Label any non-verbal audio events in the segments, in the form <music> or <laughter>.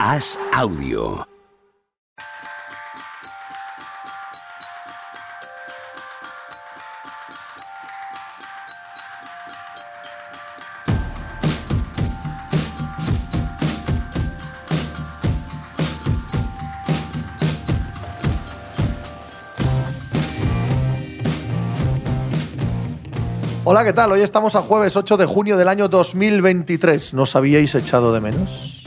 Haz audio. Hola, ¿qué tal? Hoy estamos a jueves 8 de junio del año 2023. ¿Nos habíais echado de menos?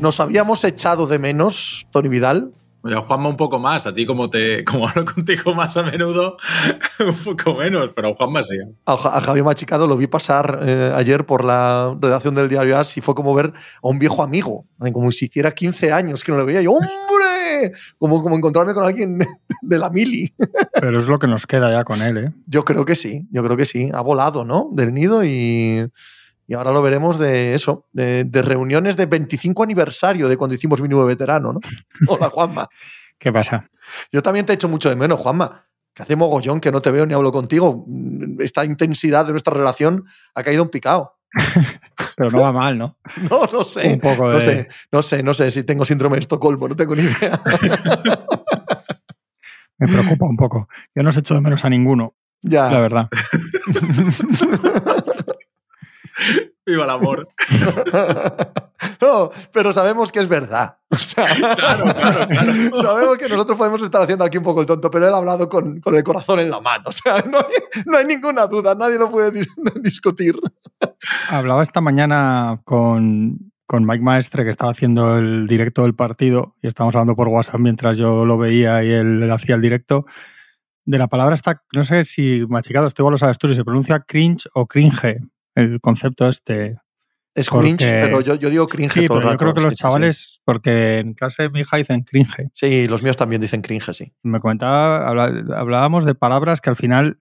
¿Nos habíamos echado de menos, Tony Vidal? Oye, Juanma un poco más, a ti como te como hablo contigo más a menudo, <laughs> un poco menos, pero a Juanma sí. A, Ja- a Javier Machicado lo vi pasar eh, ayer por la redacción del diario As y fue como ver a un viejo amigo, eh, como si hiciera 15 años que no lo veía. Y yo, ¡hombre! Como, como encontrarme con alguien de, de la mili. <laughs> Pero es lo que nos queda ya con él, ¿eh? Yo creo que sí, yo creo que sí. Ha volado, ¿no? Del nido y, y ahora lo veremos de eso, de, de reuniones de 25 aniversario de cuando hicimos mínimo veterano, ¿no? <laughs> Hola, Juanma. ¿Qué pasa? Yo también te echo mucho de menos, Juanma. Que hace mogollón que no te veo ni hablo contigo. Esta intensidad de nuestra relación ha caído en picado. <laughs> Pero no va mal, ¿no? <laughs> No, no sé. Un poco No de- sé, no sé, no sé si tengo síndrome de Estocolmo, no tengo ni idea. Me preocupa un poco. Yo no os echo de menos a ninguno, ya. la verdad. <laughs> Viva el amor. <laughs> No, pero sabemos que es verdad. <laughs> O sea, Claro, claro, claro. sabemos que nosotros podemos estar haciendo aquí un poco el tonto, pero él ha hablado con, con el corazón en la mano. O sea, no hay, no hay ninguna duda, nadie lo puede dis- discutir. Hablaba esta mañana con, con Mike Maestre, que estaba haciendo el directo del partido, y estábamos hablando por WhatsApp mientras yo lo veía y él, él hacía el directo, de la palabra esta, no sé si machicado, esto igual lo sabes tú, si se pronuncia cringe o cringe, el concepto este. Es Porque- cringe, pero yo, yo digo cringe Sí, todo el pero yo rato. creo que los sí, sí. chavales, porque en clase mi hija dicen cringe. Sí, los míos también dicen cringe, sí. me comentaba, hablábamos de palabras que al final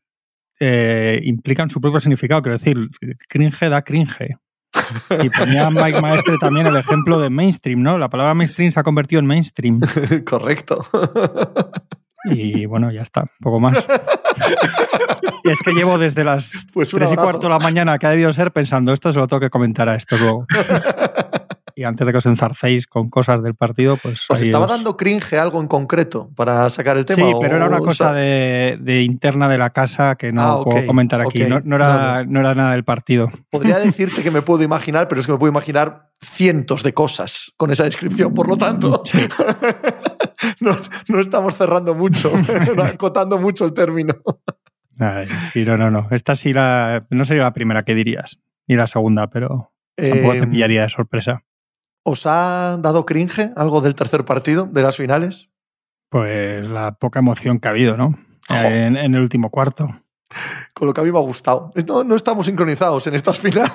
eh, implican su propio significado. Quiero decir, cringe da cringe. <laughs> Y ponía Mike Maestre también el ejemplo de mainstream, ¿no? La palabra mainstream se ha convertido en mainstream. <laughs> Correcto. Y bueno, ya está, poco más. <laughs> Y es que llevo desde las <laughs> Pues un 3 y cuarto de la mañana que ha debido ser pensando, esto se lo tengo que comentar a esto luego. <laughs> Y antes de que os enzarcéis con cosas del partido, pues. ¿Os ahí estaba os- dando cringe algo en concreto para sacar el tema? Sí, o- pero era una o cosa sea, de, de interna de la casa que no Ah, ok, puedo comentar aquí. ok. No, no era, no era nada del partido. Podría <laughs> decirte que me puedo imaginar, pero es que me puedo imaginar cientos de cosas con esa descripción. Por lo tanto, no, no estamos cerrando mucho, acotando mucho el término. Ay, sí, no, no, no. Esta sí la, no sería la primera que dirías, ni la segunda, pero tampoco te Eh, pillaría de sorpresa. ¿Os ha dado cringe algo del tercer partido, de las finales? Pues la poca emoción que ha habido, ¿no? En, en el último cuarto. Con lo que a mí me ha gustado. No, no estamos sincronizados en estas <laughs> finales.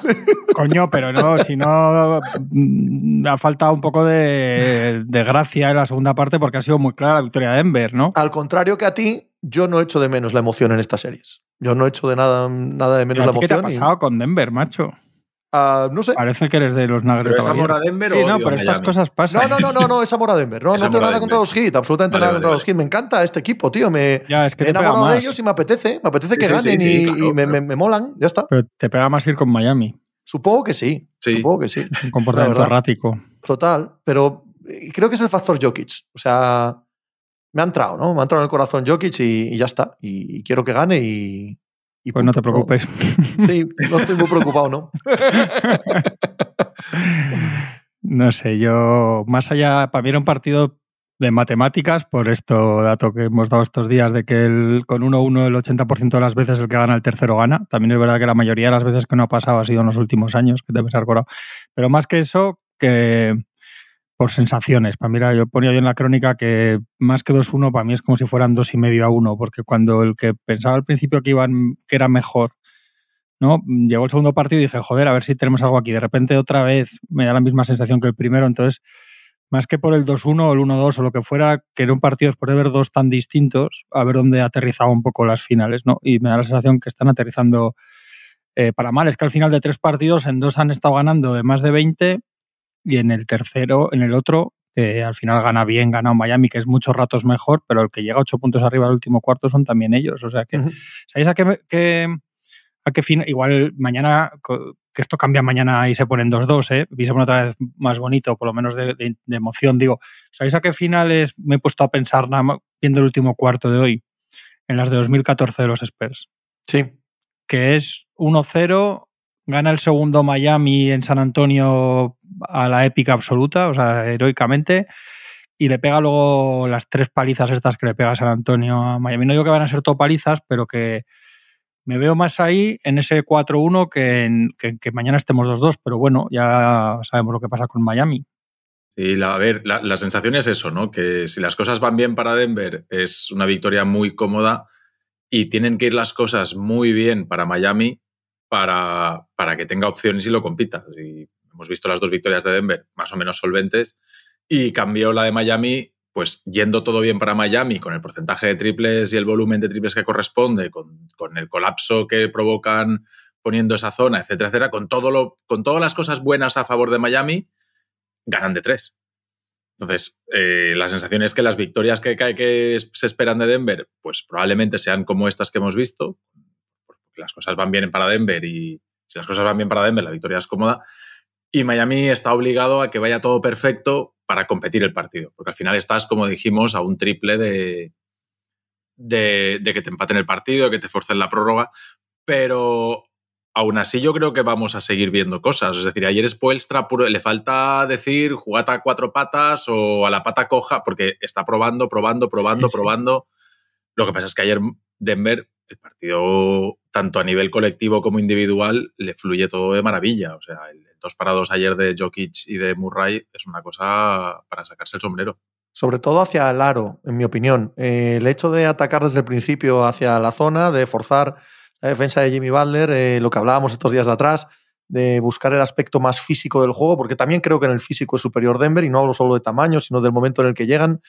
Coño, pero no, si no, mm, ha faltado un poco de, de gracia en la segunda parte porque ha sido muy clara la victoria de Denver, ¿no? Al contrario que a ti, yo no echo de menos la emoción en estas series. Yo no echo de nada, nada de menos ¿Pero la ti ¿Qué te ha emoción. y- pasado con Denver, macho? Ah, no sé. Parece que eres de los. ¿Pero es amor a Denver Sí, o no, pero estas Miami? cosas pasan. No, no, no, no, no, es amor a Denver. No, no tengo nada contra los Heat, absolutamente Vale, nada vale, contra los vale. Heat. Me encanta este equipo, tío. Me Ya, es que me he te pega enamorado de ellos y me apetece. Me apetece Sí, que sí, ganen sí, y, sí, claro, y me, me- me molan. Ya está. Pero te pega más ir con Miami. Supongo que sí. Sí. Supongo que sí. Un comportamiento errático. Total. Pero eh, creo que es el factor Jokic. O sea, me ha entrado, ¿no? Me ha entrado en el corazón Jokic y, y ya está. Y, y quiero que gane y. y Pues no te preocupes. <laughs> Sí, no estoy muy preocupado, ¿no? <laughs> No sé, yo, más allá, para mí era un partido de matemáticas, por esto dato que hemos dado estos días, de que el, con 1-1 el 80% de las veces el que gana el tercero gana. También es verdad que la mayoría de las veces que no ha pasado ha sido en los últimos años, que te acordado. Pero más que eso, que por sensaciones. Para mí, era- yo ponía yo en la crónica que más que 2-1, para mí es como si fueran 2,5 a 1, porque cuando el que pensaba al principio que iban, que era mejor, ¿no? Llegó el segundo partido y dije, joder, a ver si tenemos algo aquí. De repente otra vez me da la misma sensación que el primero, entonces, más que por el 2-1 o el 1-2 o lo que fuera, que era un partido después de ver dos tan distintos, a ver dónde aterrizaba un poco las finales, ¿no? Y me da la sensación que están aterrizando eh, para mal. Es que al final de tres partidos, en dos han estado ganando de más de 20 y en el tercero, en el otro, eh, al final gana bien, gana un Miami, que es muchos ratos mejor, pero el que llega ocho puntos arriba al último cuarto son también ellos. O sea que. ¿sabéis a qué, qué- a qué fin? Igual mañana que esto cambia mañana y se ponen 2-2, ¿eh? Y se pone otra vez más bonito, por lo menos de, emoción. Digo, ¿sabéis a qué finales me he puesto a pensar viendo el último cuarto de hoy? En las de 2014 de los Spurs. Sí. Que es 1-0, gana el segundo Miami en San Antonio a la épica absoluta, o sea, heroicamente, y le pega luego las tres palizas estas que le pega San Antonio a Miami. No digo que van a ser todo palizas, pero que me veo más ahí en ese 4-1 que, que, mañana estemos 2-2, pero bueno, ya sabemos lo que pasa con Miami. Sí, a ver, la, sensación es eso, ¿no? Que si las cosas van bien para Denver es una victoria muy cómoda y tienen que ir las cosas muy bien para Miami para, para que tenga opciones y lo compita. Hemos visto las dos victorias de Denver más o menos solventes y cambió la de Miami pues yendo todo bien para Miami, con el porcentaje de triples y el volumen de triples que corresponde, con, el colapso que provocan poniendo esa zona, etcétera, etcétera, con, todo lo, con todas las cosas buenas a favor de Miami, ganan de tres. Entonces, eh, la sensación es que las victorias que, que, se esperan de Denver, pues probablemente sean como estas que hemos visto, porque las cosas van bien para Denver y si las cosas van bien para Denver, la victoria es cómoda. Y Miami está obligado a que vaya todo perfecto para competir el partido, porque al final estás, como dijimos, a un triple de, de, que te empaten el partido, que te forcen la prórroga, pero aún así yo creo que vamos a seguir viendo cosas. Es decir, ayer Spoelstra le falta decir jugata a cuatro patas o a la pata coja, porque está probando, probando, probando, probando. Lo que pasa es que ayer Denver, el partido, tanto a nivel colectivo como individual, le fluye todo de maravilla. O sea, el, dos parados ayer de Jokic y de Murray es una cosa para sacarse el sombrero. Sobre todo hacia el aro, en mi opinión. Eh, el hecho de atacar desde el principio hacia la zona, de forzar la defensa de Jimmy Butler, eh, lo que hablábamos estos días de atrás, de buscar el aspecto más físico del juego, porque también creo que en el físico es superior Denver, y no hablo solo de tamaño, sino del momento en el que llegan.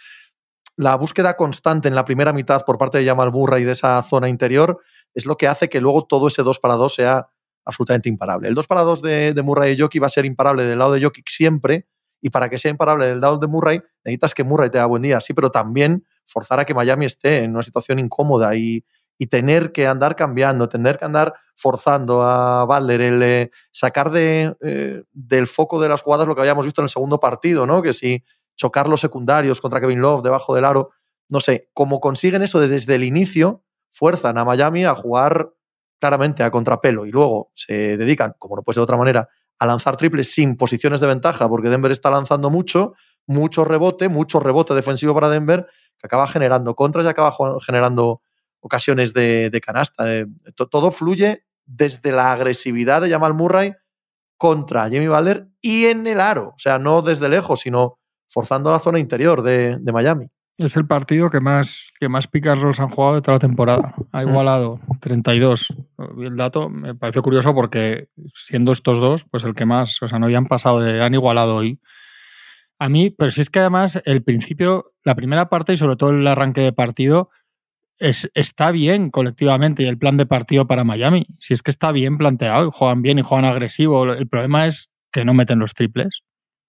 La búsqueda constante en la primera mitad por parte de Jamal Murray de esa zona interior es lo que hace que luego todo ese 2 para 2 sea absolutamente imparable. El 2 para 2 de, Murray y Jokic va a ser imparable del lado de Jokic siempre, y para que sea imparable del lado de Murray, necesitas que Murray te da buen día, sí, pero también forzar a que Miami esté en una situación incómoda y, tener que andar cambiando, tener que andar forzando a Butler, el eh, sacar de, eh, del foco de las jugadas lo que habíamos visto en el segundo partido, ¿no? Que si chocar los secundarios contra Kevin Love debajo del aro, no sé, como consiguen eso desde el inicio, fuerzan a Miami a jugar claramente a contrapelo y luego se dedican, como no puede ser de otra manera, a lanzar triples sin posiciones de ventaja, porque Denver está lanzando mucho, mucho rebote, mucho rebote defensivo para Denver, que acaba generando contras y acaba generando ocasiones de, canasta. Eh, todo fluye desde la agresividad de Jamal Murray contra Jimmy Butler y en el aro, o sea, no desde lejos, sino forzando la zona interior de Miami. Es el partido que más, que más pick rolls han jugado de toda la temporada. Ha mm. igualado 32. El dato me pareció curioso porque siendo estos dos, pues el que más, o sea, no habían pasado de, han igualado hoy. A mí, pero si es que además el principio, la primera parte y sobre todo el arranque de partido, es, está bien colectivamente y el plan de partido para Miami. Si es que está bien planteado y juegan bien y juegan agresivo. El problema es que no meten los triples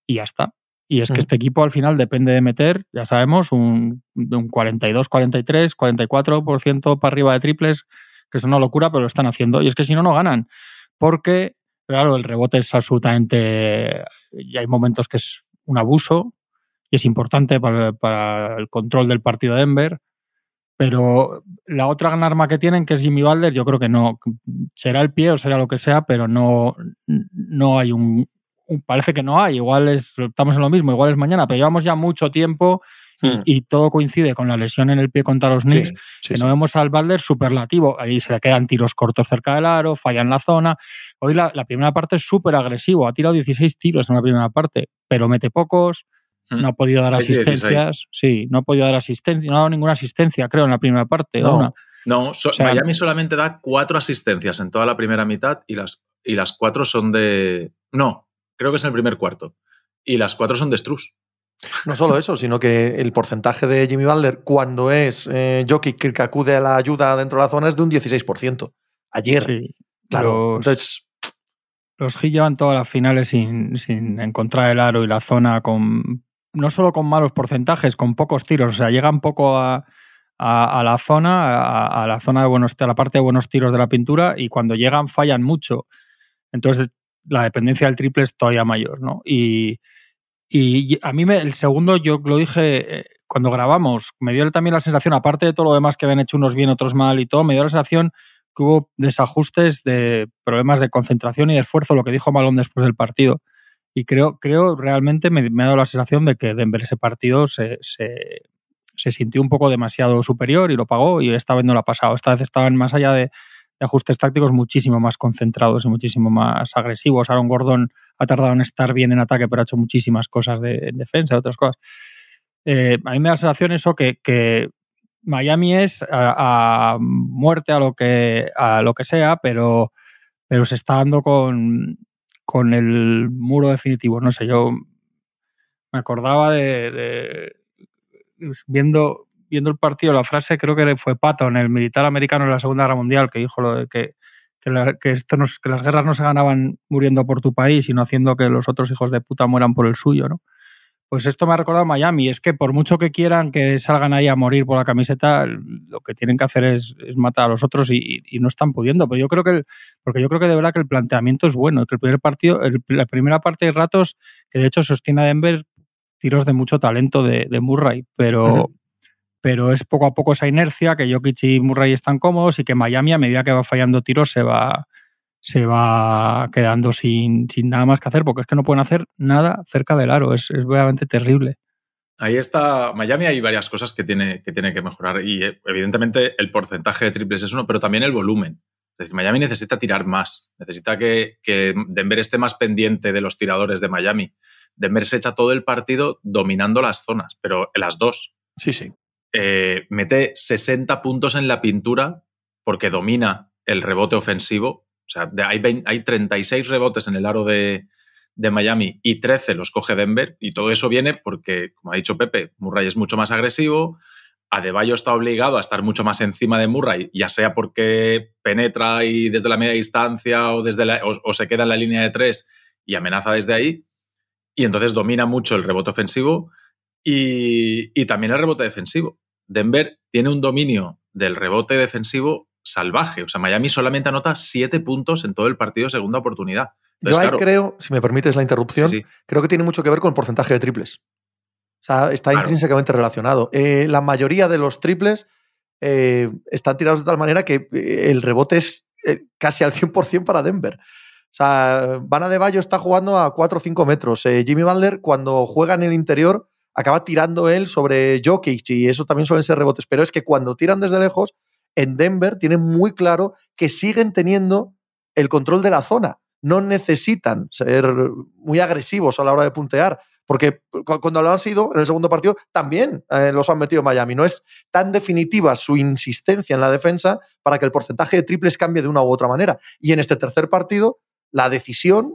y ya está. Y es que mm. este equipo al final depende de meter, ya sabemos, un, un 42, 43, 44% para arriba de triples, que es una locura, pero lo están haciendo. Y es que si no, no ganan. Porque, claro, el rebote es absolutamente. Y hay momentos que es un abuso y es importante para, el control del partido de Denver. Pero la otra gran arma que tienen, que es Jimmy Balder, yo creo que no. Será el pie o será lo que sea, pero no, no hay un, parece que no hay, igual estamos en lo mismo, igual es mañana, pero llevamos ya mucho tiempo y, hmm. todo coincide con la lesión en el pie contra los Knicks, que no vemos al Balder superlativo, ahí se le quedan tiros cortos cerca del aro, falla en la zona. Hoy la, primera parte es súper agresivo, ha tirado 16 tiros en la primera parte, pero mete pocos, hmm. no ha podido dar asistencias, sí, no ha podido dar asistencia, no ha dado ninguna asistencia, creo, en la primera parte. No, no Miami solamente da cuatro asistencias en toda la primera mitad y las, y las cuatro son de... No, creo que es en el primer cuarto. Y las cuatro son de Struz. No solo eso, sino que el porcentaje de Jimmy Butler cuando es eh, Jokic que acude a la ayuda dentro de la zona es de un 16%. Ayer. Sí, claro. Los, entonces. Los Heat llevan todas las finales sin, encontrar el aro y la zona con. No solo con malos porcentajes, con pocos tiros. O sea, llegan poco a, la zona, a, la zona de buenos, a la parte de buenos tiros de la pintura, y cuando llegan fallan mucho. Entonces la dependencia del triple es todavía mayor, ¿no? Y, y a mí me, el segundo, yo lo dije eh, cuando grabamos, me dio también la sensación, aparte de todo lo demás que habían hecho unos bien, otros mal y todo, me dio la sensación que hubo desajustes de problemas de concentración y de esfuerzo, lo que dijo Malón después del partido. Y creo, creo realmente me, ha dado la sensación de que Denver ese partido se, se, sintió un poco demasiado superior y lo pagó y esta vez no lo pasado. Esta vez estaban más allá de, ajustes tácticos muchísimo más concentrados y muchísimo más agresivos. Aaron Gordon ha tardado en estar bien en ataque, pero ha hecho muchísimas cosas de, en defensa, otras cosas. Eh, a mí me da la sensación eso que, que Miami es a, muerte a lo que, a lo que sea, pero, pero se está dando con, con el muro definitivo. No sé, yo me acordaba de, viendo, viendo el partido, la frase creo que fue Patton, el militar americano en la Segunda Guerra Mundial, que dijo lo de que, que, esto que las guerras no se ganaban muriendo por tu país, sino haciendo que los otros hijos de puta mueran por el suyo, ¿no? Pues esto me ha recordado Miami. Es que por mucho que quieran que salgan ahí a morir por la camiseta, lo que tienen que hacer es, matar a los otros y, no están pudiendo. Pero yo creo que, porque yo creo que de verdad que el planteamiento es bueno, que el primer partido, la primera parte de ratos, que de hecho sostiene a Denver tiros de mucho talento de, Murray, pero, pero es poco a poco esa inercia que Jokic y Murray están cómodos y que Miami a medida que va fallando tiros se va, se va quedando sin, sin, nada más que hacer, porque es que no pueden hacer nada cerca del aro, es, es realmente terrible. Ahí está, Miami hay varias cosas que tiene, que tiene que mejorar y eh, evidentemente el porcentaje de triples es uno, pero también el volumen. Es decir, Miami necesita tirar más, necesita que, que Denver esté más pendiente de los tiradores de Miami. Denver se echa todo el partido dominando las zonas, pero en las dos. Sí, sí. Eh, mete 60 puntos en la pintura porque domina el rebote ofensivo. O sea, hay, hay 36 rebotes en el aro de, Miami y 13 los coge Denver y todo eso viene porque, como ha dicho Pepe, Murray es mucho más agresivo, Adebayo está obligado a estar mucho más encima de Murray, ya sea porque penetra y desde la media distancia o, desde o, se queda en la línea de tres y amenaza desde ahí, y entonces domina mucho el rebote ofensivo y también el rebote defensivo. Denver tiene un dominio del rebote defensivo salvaje. O sea, Miami solamente anota siete puntos en todo el partido de segunda oportunidad. Yo ahí creo, si me permites la interrupción, creo que tiene mucho que ver con el porcentaje de triples. O sea, está intrínsecamente relacionado. Eh, la mayoría de los triples eh, están tirados de tal manera que eh, el rebote es casi al 100% para Denver. O sea, Van de Bayo está jugando a 4 o 5 metros. Jimmy Butler, cuando juega en el interior, acaba tirando él sobre Jokic y eso también suelen ser rebotes. Pero es que cuando tiran desde lejos, en Denver tienen muy claro que siguen teniendo el control de la zona. No necesitan ser muy agresivos a la hora de puntear, porque cuando lo han sido en el segundo partido también eh, los han metido Miami. No es tan definitiva su insistencia en la defensa para que el porcentaje de triples cambie de una u otra manera. Y en este tercer partido, la decisión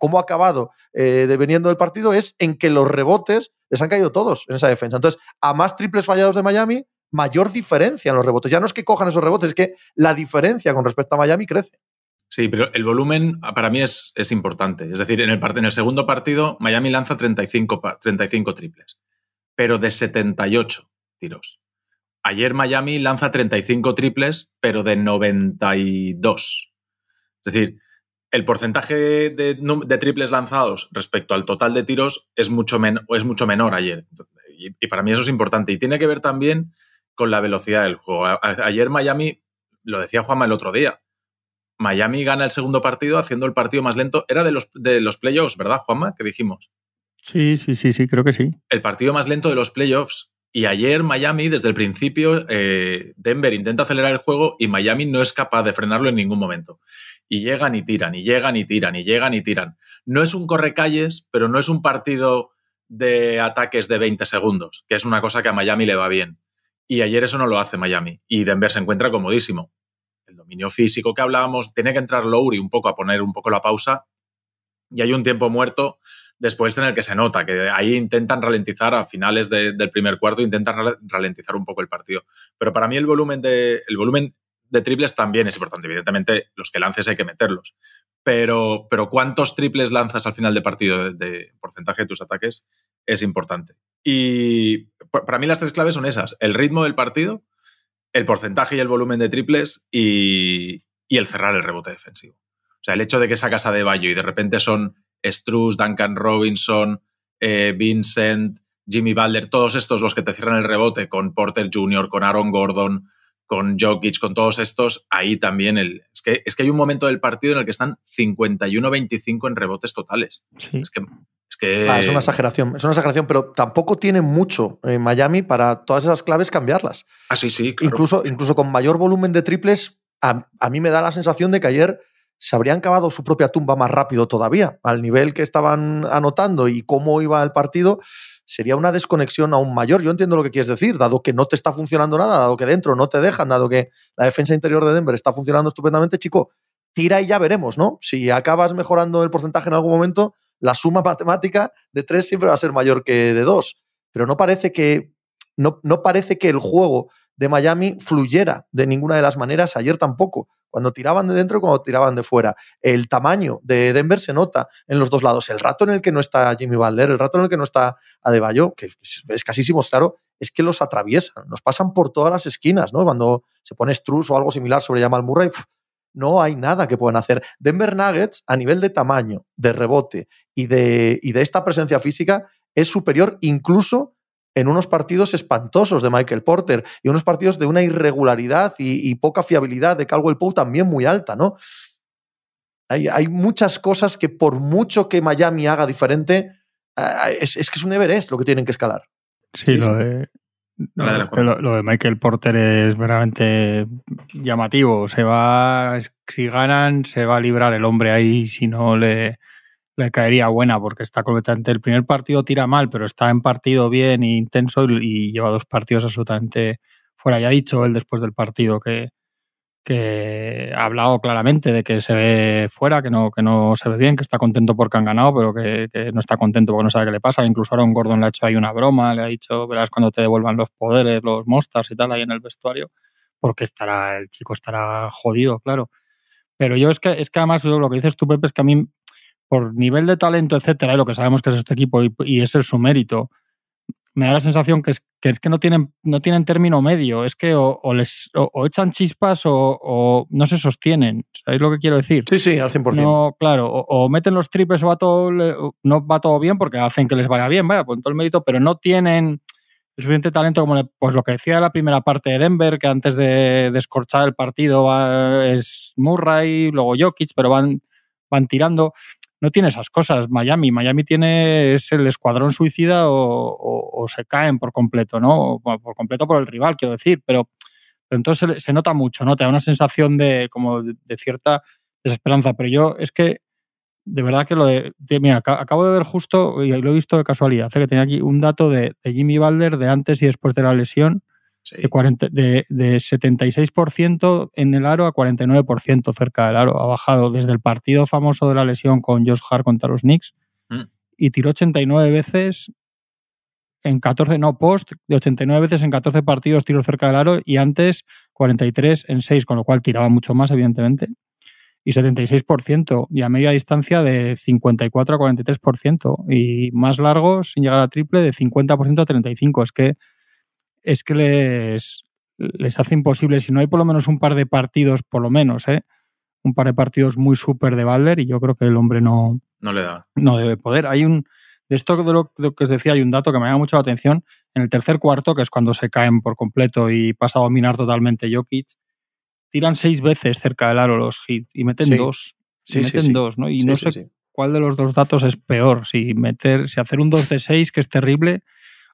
cómo ha acabado eh, deveniendo el partido es en que los rebotes les han caído todos en esa defensa. Entonces, a más triples fallados de Miami, mayor diferencia en los rebotes. Ya no es que cojan esos rebotes, es que la diferencia con respecto a Miami crece. Sí, pero el volumen ah, para mí es, es importante. Es decir, en el, en el, segundo partido, Miami lanza 35, 35 triples, pero de 78 tiros. Ayer Miami lanza 35 triples, pero de 92. Es decir, el porcentaje de, de, triples lanzados respecto al total de tiros es mucho, es mucho menor ayer. Y, y, para mí eso es importante. Y tiene que ver también con la velocidad del juego. ayer Miami, lo decía Juanma el otro día, Miami gana el segundo partido haciendo el partido más lento. Era de los, de los playoffs, ¿verdad, Juanma? Que dijimos. Sí, sí, sí, sí, creo que sí. El partido más lento de los playoffs. Y ayer Miami, desde el principio, eh, Denver intenta acelerar el juego y Miami no es capaz de frenarlo en ningún momento. Y llegan y tiran, y llegan y tiran, y llegan y tiran. No es un correcalles, pero no es un partido de ataques de 20 segundos, que es una cosa que a Miami le va bien. Y ayer eso no lo hace Miami. Y Denver se encuentra comodísimo. El dominio físico que hablábamos, tiene que entrar Lowry un poco a poner un poco la pausa. Y hay un tiempo muerto después en el que se nota que ahí intentan ralentizar a finales del primer cuarto, intentan ralentizar un poco el partido. Pero para mí el volumen de, el volumen de triples también es importante. Evidentemente, los que lances hay que meterlos. Pero, pero cuántos triples lanzas al final de partido de porcentaje de tus ataques es importante. Y para mí las tres claves son esas, el ritmo del partido, el porcentaje y el volumen de triples y, el cerrar el rebote defensivo. O sea, el hecho de que sacas a De Bayo y de repente son Struz, Duncan Robinson, eh, Vincent, Jimmy Butler, todos estos los que te cierran el rebote con Porter Jr., con Aaron Gordon, con Jokic, con todos estos, ahí también el, es, que, es que hay un momento del partido en el que están 51-25 en rebotes totales. Es que Ah, es una exageración, es una exageración, pero tampoco tiene mucho en Miami para todas esas claves cambiarlas. Ah, sí, sí. Incluso, incluso con mayor volumen de triples, a, mí me da la sensación de que ayer se habrían cavado su propia tumba más rápido todavía. Al nivel que estaban anotando y cómo iba el partido, sería una desconexión aún mayor. Yo entiendo lo que quieres decir, dado que no te está funcionando nada, dado que dentro no te dejan, dado que la defensa interior de Denver está funcionando estupendamente, chico, tira y ya veremos, ¿no? Si acabas mejorando el porcentaje en algún momento, la suma <laughs> matemática de tres siempre va a ser mayor que de dos. Pero no parece que, no, no parece que el juego de Miami fluyera de ninguna de las maneras, ayer tampoco. Cuando tiraban de dentro cuando tiraban de fuera. El tamaño de Denver se nota en los dos lados. El rato en el que no está Jimmy Butler, el rato en el que no está Adebayo, que es casísimo, claro, es que los atraviesan, nos pasan por todas las esquinas, ¿no? Cuando se pone Struz o algo similar sobre Jamal Murray, no hay nada que puedan hacer. Denver Nuggets, a nivel de tamaño, de rebote y de, y de esta presencia física, es superior incluso en unos partidos espantosos de Michael Porter y unos partidos de una irregularidad y, poca fiabilidad de Caldwell Pope también muy alta, ¿no? Hay, hay, muchas cosas que por mucho que Miami haga diferente, es, es, que es un Everest lo que tienen que escalar. Sí, lo de, lo, de Michael Porter es verdaderamente llamativo. Se va, si ganan, se va a librar el hombre ahí, si no le, le caería buena, porque está completamente. El primer partido tira mal, pero está en partido bien e intenso y, lleva dos partidos absolutamente fuera. Ya ha dicho él después del partido que, que ha hablado claramente de que se ve fuera, que no, que no se ve bien, que está contento porque han ganado, pero que, no está contento porque no sabe qué le pasa. Incluso Aaron Gordon le ha hecho ahí una broma, le ha dicho, verás cuando te devuelvan los poderes, los monsters y tal, ahí en el vestuario, porque estará, el chico estará jodido, claro. Pero yo es que, es que además lo que dices tú, Pepe, es que a mí, por nivel de talento, etcétera, y lo que sabemos que es este equipo y, y ese es su mérito, me da la sensación que es que, es que no, tienen, no tienen término medio. Es que o, les, o, echan chispas o, no se sostienen. ¿Sabéis lo que quiero decir? Sí, sí, al 100%. No, claro, o, meten los triples o va todo, no va todo bien porque hacen que les vaya bien, vaya, con todo el mérito, pero no tienen el suficiente talento como pues lo que decía la primera parte de Denver, que antes de descorchar el partido es Murray, luego Jokic, pero van, van tirando no tiene esas cosas. Miami, Miami tiene es el escuadrón suicida o, se caen por completo, ¿no? Por completo por el rival, quiero decir, pero, entonces se, nota mucho, ¿no? Te da una sensación de como de, cierta desesperanza. Pero yo es que de verdad que lo de, mira, acabo de ver justo y lo he visto de casualidad, que tenía aquí un dato de, de Jimmy Balder de antes y después de la lesión de, de, 76% en el aro a 49% cerca del aro. Ha bajado desde el partido famoso de la lesión con Josh Hart contra los Knicks mm. y tiró 89 veces en 14, no, post, de 89 veces en 14 partidos tiro cerca del aro y antes 43 en 6, con lo cual tiraba mucho más, evidentemente. Y 76%, y a media distancia de 54 a 43%, y más largos sin llegar a triple de 50% a 35%. Es que es que les, les hace imposible, si no hay por lo menos un par de partidos, por lo menos, ¿eh? un par de partidos muy súper de Balder y yo creo que el hombre no, no le da. No debe poder. Hay un, de esto de lo, que os decía, hay un dato que me llama mucho la atención. En el tercer cuarto, que es cuando se caen por completo y pasa a dominar totalmente Jokic, tiran seis veces cerca del aro los hits y meten dos. Sí, meten dos, ¿no? Y no sé cuál de los dos datos es peor. Si meter, si hacer un 2 de 6, que es terrible,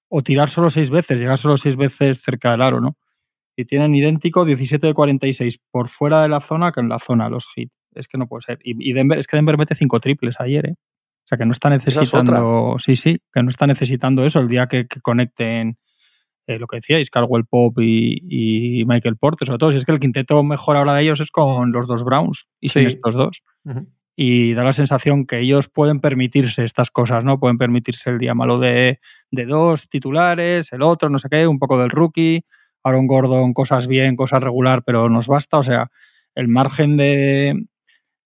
o tirar solo seis veces, llegar solo seis veces cerca del aro, ¿no? Y tienen idéntico 17 de 46 por fuera de la zona que en la zona los hits. Es que no puede ser. Y, Denver, es que Denver mete cinco triples ayer, ¿eh? O sea, que no está necesitando. Sí, sí, que no está necesitando eso el día que, conecten eh, lo que decíais, Carwell Pop y, Michael Porter, sobre todo. Si es que el quinteto mejor ahora de ellos es con los dos Browns y sin estos dos y da la sensación que ellos pueden permitirse estas cosas, ¿no? Pueden permitirse el día malo de, dos titulares, el otro, no sé qué, un poco del rookie, Aaron Gordon, cosas bien, cosas regular, pero nos basta. O sea, el margen de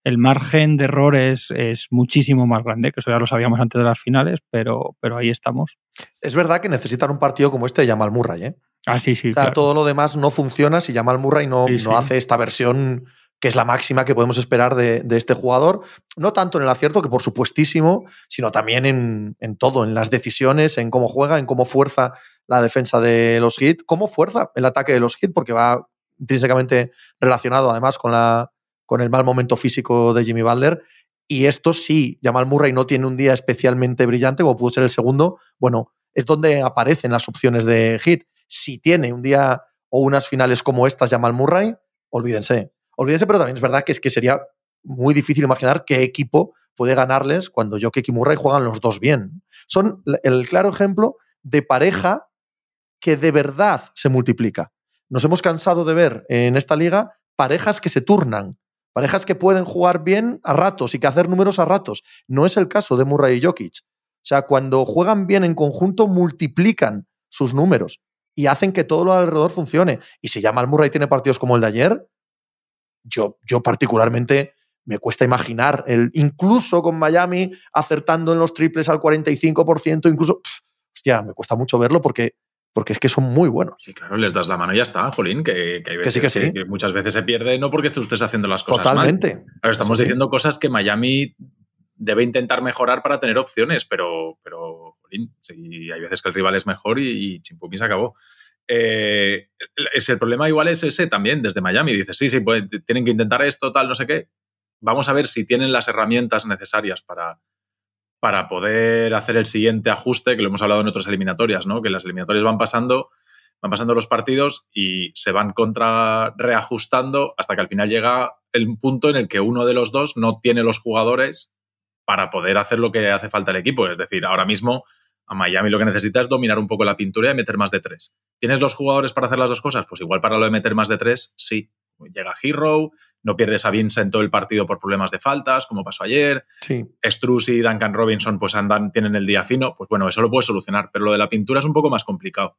el margen de errores es muchísimo más grande, que eso ya lo sabíamos antes de las finales, pero, pero ahí estamos. Es verdad que necesitan un partido como este de Jamal Murray, ¿eh? Ah, sí, sí. todo lo demás no funciona si Jamal Murray no, no hace esta versión que es la máxima que podemos esperar de, este jugador, no tanto en el acierto, que por supuestísimo, sino también en, en, todo, en las decisiones, en cómo juega, en cómo fuerza la defensa de los hits, cómo fuerza el ataque de los hits, porque va intrínsecamente relacionado además con, la, con el mal momento físico de Jimmy Butler. Y esto sí, Jamal Murray no tiene un día especialmente brillante, como pudo ser el segundo, bueno, es donde aparecen las opciones de hit. Si tiene un día o unas finales como estas, Jamal Murray, olvídense. Olvídense, pero también es verdad que es que sería muy difícil imaginar qué equipo puede ganarles cuando Jokic y Murray juegan los dos bien. Son el claro ejemplo de pareja que de verdad se multiplica. Nos hemos cansado de ver en esta liga parejas que se turnan, parejas que pueden jugar bien a ratos y que hacer números a ratos. No es el caso de Murray y Jokic. O sea, cuando juegan bien en conjunto, multiplican sus números y hacen que todo lo alrededor funcione. Y si ya Murray tiene partidos como el de ayer, yo, yo particularmente me cuesta imaginar, el, incluso con Miami acertando en los triples al 45%, incluso, hostia, me cuesta mucho verlo porque porque es que son muy buenos. Sí, claro, les das la mano y ya está, Jolín, que, que, sí, que, sí. que, muchas veces se pierde no porque estés haciendo las cosas Totalmente. Mal. estamos diciendo cosas que Miami debe intentar mejorar para tener opciones, pero, pero Jolín, sí, hay veces que el rival es mejor y, y se acabó. Eh, es el problema igual es ese también desde Miami. Dices, sí, sí, pues, tienen que intentar esto, tal, no sé qué. Vamos a ver si tienen las herramientas necesarias para, para poder hacer el siguiente ajuste, que lo hemos hablado en otras eliminatorias, ¿no? Que las eliminatorias van pasando, van pasando los partidos y se van contra reajustando hasta que al final llega el punto en el que uno de los dos no tiene los jugadores para poder hacer lo que hace falta el equipo. Es decir, ahora mismo a Miami lo que necesita es dominar un poco la pintura y meter más de tres. ¿Tienes los jugadores para hacer las dos cosas? Pues igual para lo de meter más de tres, sí. Llega Hero, no pierdes a Vincent todo el partido por problemas de faltas, como pasó ayer. Sí. Struz y Duncan Robinson pues andan, tienen el día fino. Pues bueno, eso lo puedes solucionar, pero lo de la pintura es un poco más complicado.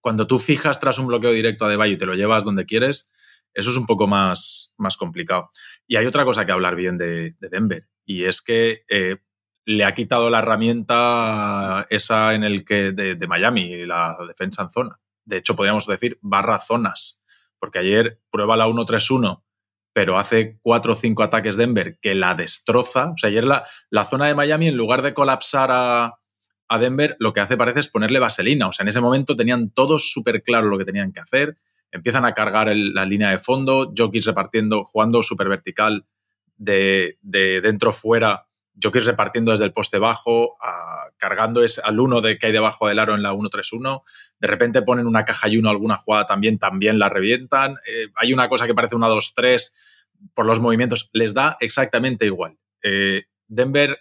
Cuando tú fijas tras un bloqueo directo a Debayo y te lo llevas donde quieres, eso es un poco más, más complicado. Y hay otra cosa que hablar bien de, Denver, y es que eh, le ha quitado la herramienta esa en el que de, Miami, la defensa en zona. De hecho, podríamos decir barra zonas porque ayer prueba la 1-3-1, pero hace 4 o 5 ataques Denver que la destroza. O sea, ayer la, la zona de Miami, en lugar de colapsar a, a, Denver, lo que hace parece es ponerle vaselina. O sea, en ese momento tenían todos súper claro lo que tenían que hacer. Empiezan a cargar la línea de fondo, Jokic repartiendo, jugando súper vertical de, de dentro fuera Jokic repartiendo desde el poste bajo, cargando es, al uno de que hay debajo del aro en la 1-3-1. De repente ponen una caja y uno alguna jugada también, también la revientan. Eh, hay una cosa que parece una 2-3 por los movimientos. Les da exactamente igual. Eh, Denver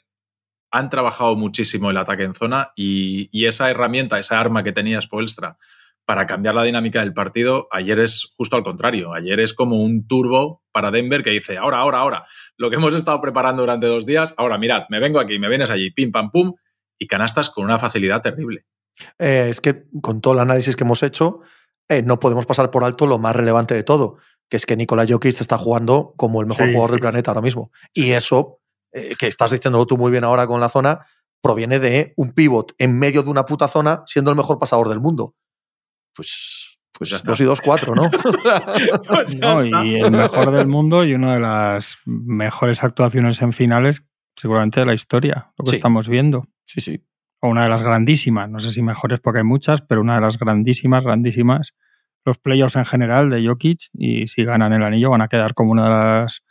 han trabajado muchísimo el ataque en zona y, y, esa herramienta, esa arma que tenía Spoelstra para cambiar la dinámica del partido, ayer es justo al contrario. Ayer es como un turbo para Denver que dice, ahora, ahora, ahora, lo que hemos estado preparando durante dos días, ahora mirad, me vengo aquí, me vienes allí, pim, pam, pum, y canastas con una facilidad terrible. Eh, es que con todo el análisis que hemos hecho, eh, no podemos pasar por alto lo más relevante de todo, que es que Nikola Jokic está jugando como el mejor jugador del planeta ahora mismo. Y eso, eh, que estás diciéndolo tú muy bien ahora con la zona, proviene de un pivot en medio de una puta zona siendo el mejor pasador del mundo pues, pues dos y dos, cuatro, ¿no? <laughs> Pues no y el mejor del mundo y una de las mejores actuaciones en finales, seguramente de la historia, lo que estamos viendo. Sí, sí. O una de las grandísimas, no sé si mejores porque hay muchas, pero una de las grandísimas, grandísimas. Los playoffs en general de Jokic y si ganan el anillo van a quedar como una de las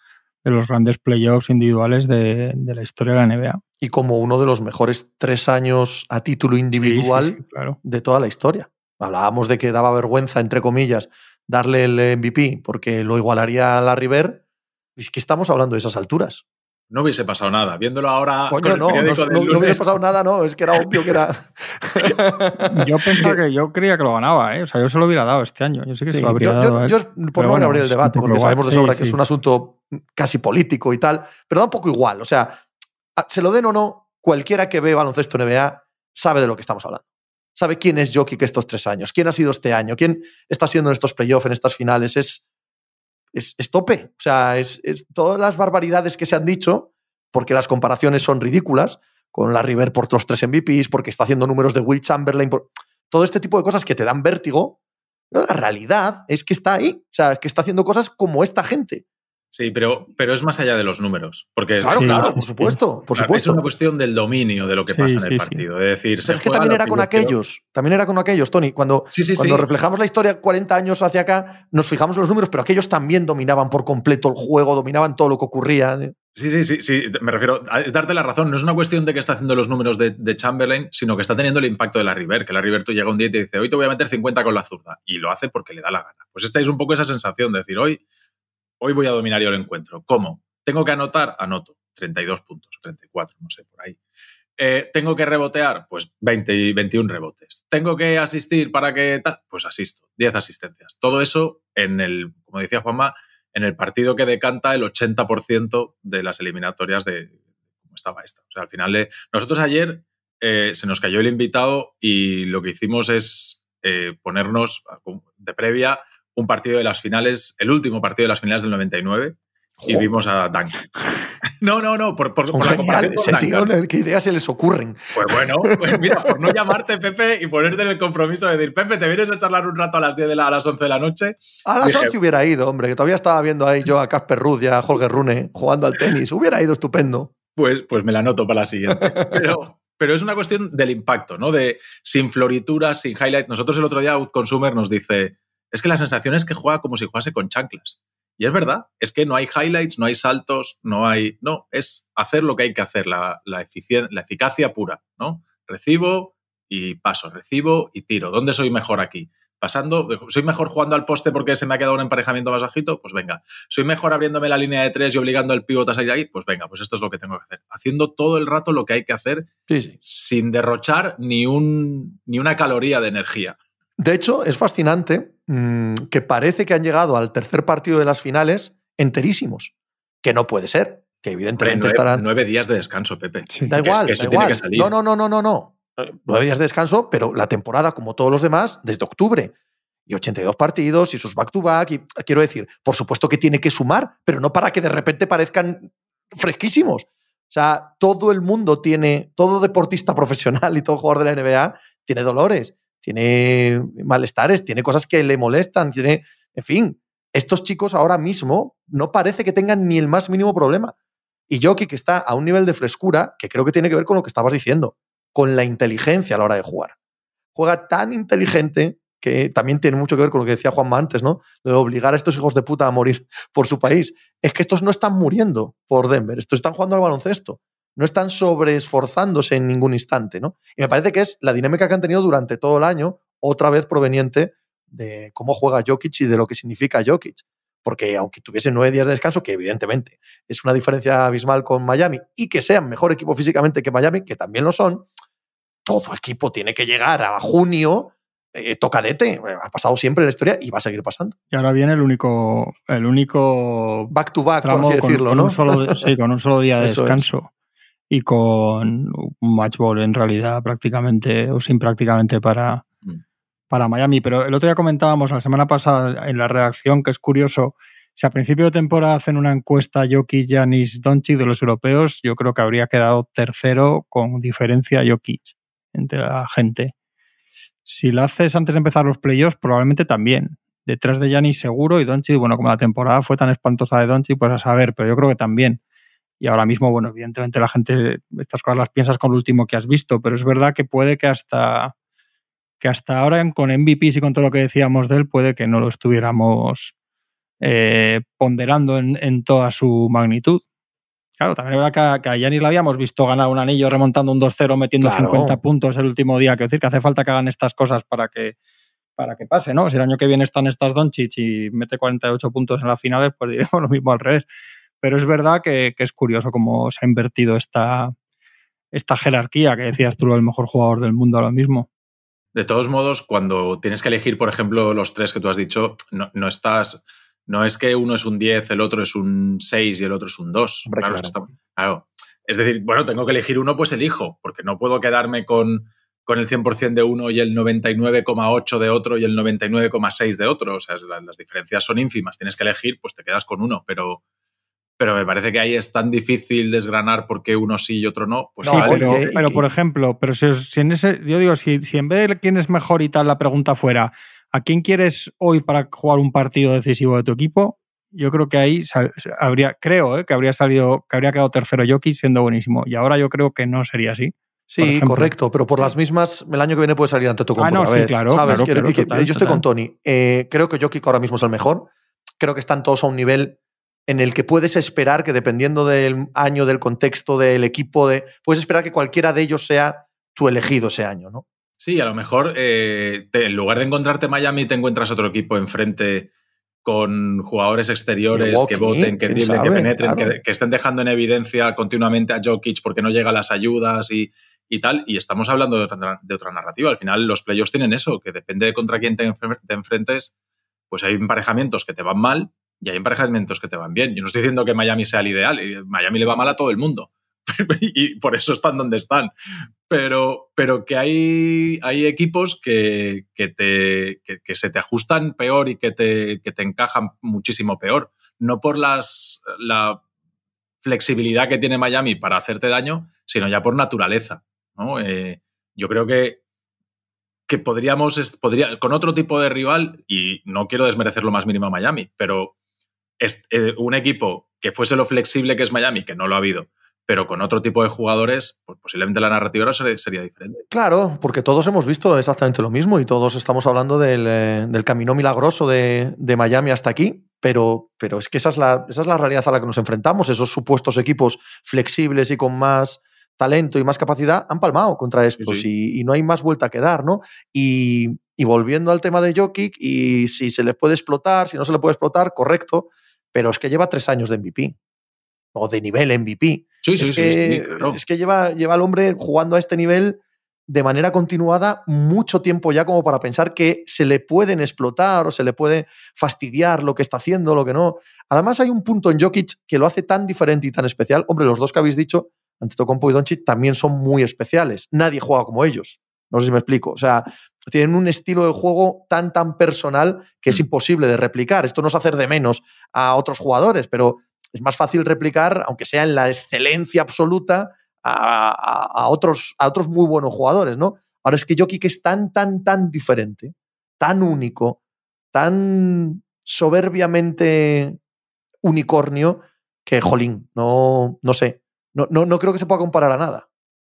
de los grandes playoffs individuales de, la historia de la NBA. Y como uno de los mejores tres años a título individual de toda la historia. Hablábamos de que daba vergüenza, entre comillas, darle el MVP porque lo igualaría a la River. Es que estamos hablando de esas alturas. No hubiese pasado nada. Viéndolo ahora. Coño, no, no, hubiese pasado nada, no. Es que era obvio que era. <laughs> yo pensaba <laughs> que yo creía que lo ganaba, ¿eh? O sea, yo se lo hubiera dado este año. Yo sé que se lo habría dado. Yo, por no abrir el debate, porque sabemos de sobra que es un asunto casi político y tal, pero da un poco igual. O sea, se lo den o no, cualquiera que ve baloncesto NBA sabe de lo que estamos hablando sabe quién es Jokic estos tres años, quién ha sido este año, quién está siendo en estos playoffs, en estas finales. Es, es, tope. O sea, es, todas las barbaridades que se han dicho, porque las comparaciones son ridículas, con la River por los tres MVPs, porque está haciendo números de Will Chamberlain, todo este tipo de cosas que te dan vértigo. la realidad es que está ahí, o sea, que está haciendo cosas como esta gente. Sí, pero, pero es más allá de los números. Porque es, Claro, Sí, claro, por supuesto, por es supuesto. una cuestión del dominio de lo que Sí, pasa en sí, el sí. partido. De decir, se Pero es que también era que con aquellos, también era con aquellos, Tony. Cuando, Sí, sí, cuando sí. reflejamos la historia 40 años hacia acá, nos fijamos en los números, pero aquellos también dominaban por completo el juego, dominaban todo lo que ocurría. Sí, sí, sí, sí, me refiero, a- es darte la razón, no es una cuestión de que está haciendo los números de, de Chamberlain, sino que está teniendo el impacto de la River, que la River tú llega un día y te dice, hoy te voy a meter 50 con la zurda, y lo hace porque le da la gana. Pues esta es un poco esa sensación de decir, hoy, hoy voy a dominar yo el encuentro. ¿Cómo? ¿Tengo que anotar? Anoto. 32 puntos, 34, no sé, por ahí. Eh, ¿Tengo que rebotear? Pues 20 y 21 rebotes. ¿Tengo que asistir para que tal? Pues asisto, 10 asistencias. Todo eso en el, como decía Juanma, en el partido que decanta el 80% de las eliminatorias de cómo estaba esta. O sea, al final, eh, nosotros ayer eh, se nos cayó el invitado y lo que hicimos es ponernos de previa un partido de las finales, el último partido de las finales del 99 y Jo, vimos a Duncan. <laughs> No, no, no, por, por, por la comparación con tío. ¿Qué ideas se les ocurren? Pues bueno, pues mira, por no llamarte Pepe y ponerte en el compromiso de decir, Pepe, ¿te vienes a charlar un rato a las 10 de la, a las 11 de la noche? A las Dije- 11 hubiera ido, hombre, que todavía estaba viendo ahí yo a Casper Ruth y a Holger Rune jugando al tenis. Hubiera ido estupendo. Pues, pues me la anoto para la siguiente. Pero, pero es una cuestión del impacto, ¿no? De sin florituras, sin highlight. Nosotros el otro día Outconsumer nos dice, es que la sensación es que juega como si jugase con chanclas. Y es verdad, es que no hay highlights, no hay saltos, no hay... No, es hacer lo que hay que hacer, la, la, la eficacia pura, ¿no? Recibo y paso, recibo y tiro. ¿Dónde soy mejor aquí? Pasando, ¿soy mejor jugando al poste porque se me ha quedado un emparejamiento más bajito? Pues venga. ¿Soy mejor abriéndome la línea de tres y obligando al pivot a salir ahí? Pues venga, pues esto es lo que tengo que hacer. Haciendo todo el rato lo que hay que hacer Sí, sí. sin derrochar ni, un, ni una caloría de energía. De hecho, es fascinante mmm, que parece que han llegado al tercer partido de las finales enterísimos. Que no puede ser. Que Hombre, evidentemente nueve, estarán. nueve días de descanso, Pepe. Sí. Da Que- igual, que eso da tiene igual. que salir. No, no, no, no, no, no. Nueve días de descanso, pero la temporada, como todos los demás, desde octubre. Y 82 partidos y sus back-to-back. y quiero decir, por supuesto que tiene que sumar, pero no para que de repente parezcan fresquísimos. O sea, todo el mundo tiene, todo deportista <laughs> profesional y todo jugador de la NBA tiene dolores, tiene malestares, tiene cosas que le molestan, tiene, en fin, estos chicos ahora mismo no parece que tengan ni el más mínimo problema. Y Jokic que está a un nivel de frescura que creo que tiene que ver con lo que estabas diciendo, con la inteligencia a la hora de jugar. Juega tan inteligente que también tiene mucho que ver con lo que decía Juanma antes, ¿no? De obligar a estos hijos de puta a morir <laughs> por su país. Es que estos no están muriendo por Denver, estos están jugando al baloncesto. No están sobreesforzándose en ningún instante, ¿no? Y me parece que es la dinámica que han tenido durante todo el año, otra vez proveniente de cómo juega Jokic y de lo que significa Jokic. Porque aunque tuviesen nueve días de descanso, que evidentemente es una diferencia abismal con Miami, y que sean mejor equipo físicamente que Miami, que también lo son, todo equipo tiene que llegar a junio eh, tocadete. Ha pasado siempre en la historia y va a seguir pasando. Y ahora viene el único, el único Back to back, por así con, decirlo, con ¿no? un solo, sí, con un solo día de <laughs> Eso es. Y con un match ball en realidad prácticamente o sin prácticamente para, Mm. para Miami. Pero el otro día comentábamos la semana pasada en la redacción que es curioso. Si a principio de temporada hacen una encuesta Jokic, Giannis, Doncic de los europeos, yo creo que habría quedado tercero con diferencia Jokic entre la gente. Si lo haces antes de empezar los playoffs, probablemente también. Detrás de Giannis seguro y Doncic, bueno, como la temporada fue tan espantosa de Doncic, pues a saber, pero yo creo que también. Y ahora mismo, bueno, evidentemente la gente, estas cosas las piensas con lo último que has visto, pero es verdad que puede que hasta que hasta ahora con MVPs y con todo lo que decíamos de él, puede que no lo estuviéramos eh, ponderando en, en, toda su magnitud. Claro, también es verdad que a, que a Giannis la habíamos visto ganar un anillo remontando un 2-0, metiendo Claro. 50 puntos el último día. Quiero decir que hace falta que hagan estas cosas para que, para que pase, ¿no? Si el año que viene están estas Doncic y mete 48 puntos en las finales, pues <laughs> diremos lo mismo al revés. Pero es verdad que, que es curioso cómo se ha invertido esta, esta jerarquía que decías tú, el mejor jugador del mundo ahora mismo. De todos modos, cuando tienes que elegir, por ejemplo, los tres que tú has dicho, no, no estás. No es que uno es un 10, el otro es un 6 y el otro es un 2. Hombre, claro, claro. está- claro. Es decir, bueno, tengo que elegir uno, pues elijo, porque no puedo quedarme con, con el 100% de uno y el 99,8 de otro y el 99,6 de otro. O sea, la- las diferencias son ínfimas. Tienes que elegir, pues te quedas con uno, pero, pero me parece que ahí es tan difícil desgranar por qué uno sí y otro no. Pues No, sí, vale. pero, que- por ejemplo, pero si, os- si en ese, yo digo, si, si en vez de quién es mejor y tal, la pregunta fuera, ¿a quién quieres hoy para jugar un partido decisivo de tu equipo? yo creo que ahí habría, creo eh, que habría salido, que habría quedado tercero Jokic siendo buenísimo. Y ahora yo creo que no sería así. Sí, correcto, pero por las mismas, el año que viene puede salir ante tu Ah, no, sí, claro. ¿sabes? yo estoy con Tony. Eh, creo que Jokic ahora mismo es el mejor. Creo que están todos a un nivel en el que puedes esperar que dependiendo del año, del contexto, del equipo, de, puedes esperar que cualquiera de ellos sea tu elegido ese año, ¿no? Sí, a lo mejor eh, en lugar de encontrarte Miami, te encuentras otro equipo enfrente con jugadores exteriores que voten, que que penetren, que, estén dejando en evidencia continuamente a Jokic porque no llega las ayudas y, tal. Y estamos hablando de otra, narrativa. Al final, los playoffs tienen eso, que depende de contra quién te enfrentes, pues hay emparejamientos que te van mal y hay emparejamientos que te van bien. Yo no estoy diciendo que Miami sea el ideal, Miami le va mal a todo el mundo. <laughs> y por eso están donde están. Pero, pero que hay, hay equipos que, que te, que, se te ajustan peor y que te, que te encajan muchísimo peor. No por las, la flexibilidad que tiene Miami para hacerte daño, sino ya por naturaleza. ¿no? Eh, yo creo que, que podríamos, podría, con otro tipo de rival, y no quiero desmerecer lo más mínimo a Miami, pero es, eh, un equipo que fuese lo flexible que es Miami, que no lo ha habido, pero con otro tipo de jugadores, pues posiblemente la narrativa sería, diferente. Claro, porque todos hemos visto exactamente lo mismo y todos estamos hablando del, eh, camino milagroso de, Miami hasta aquí, pero, pero es que esa es, la, esa es la realidad a la que nos enfrentamos. Esos supuestos equipos flexibles y con más talento y más capacidad han palmado contra estos Y, no hay más vuelta que dar, ¿no? Y, y volviendo al tema de Jokic, y si se le puede explotar, si no se le puede explotar, correcto, pero es que lleva tres años de MVP o de nivel MVP. Sí, sí, es, que, es que lleva, lleva al hombre jugando a este nivel de manera continuada mucho tiempo ya como para pensar que se le pueden explotar o se le puede fastidiar lo que está haciendo, lo que no. Además hay un punto en Jokic que lo hace tan diferente y tan especial. Hombre, los dos que habéis dicho, Antetokounmpo y Doncic, también son muy especiales. Nadie juega como ellos. No sé si me explico. O sea, tienen un estilo de juego tan, tan personal que es mm. imposible de replicar. Esto no es hacer de menos a otros jugadores, pero es más fácil replicar, aunque sea en la excelencia absoluta, a, otros, a otros muy buenos jugadores, ¿no? Ahora es que Jokic es tan, tan, tan diferente, tan único, tan soberbiamente unicornio, que, jolín, no, no sé, no, no, no creo que se pueda comparar a nada.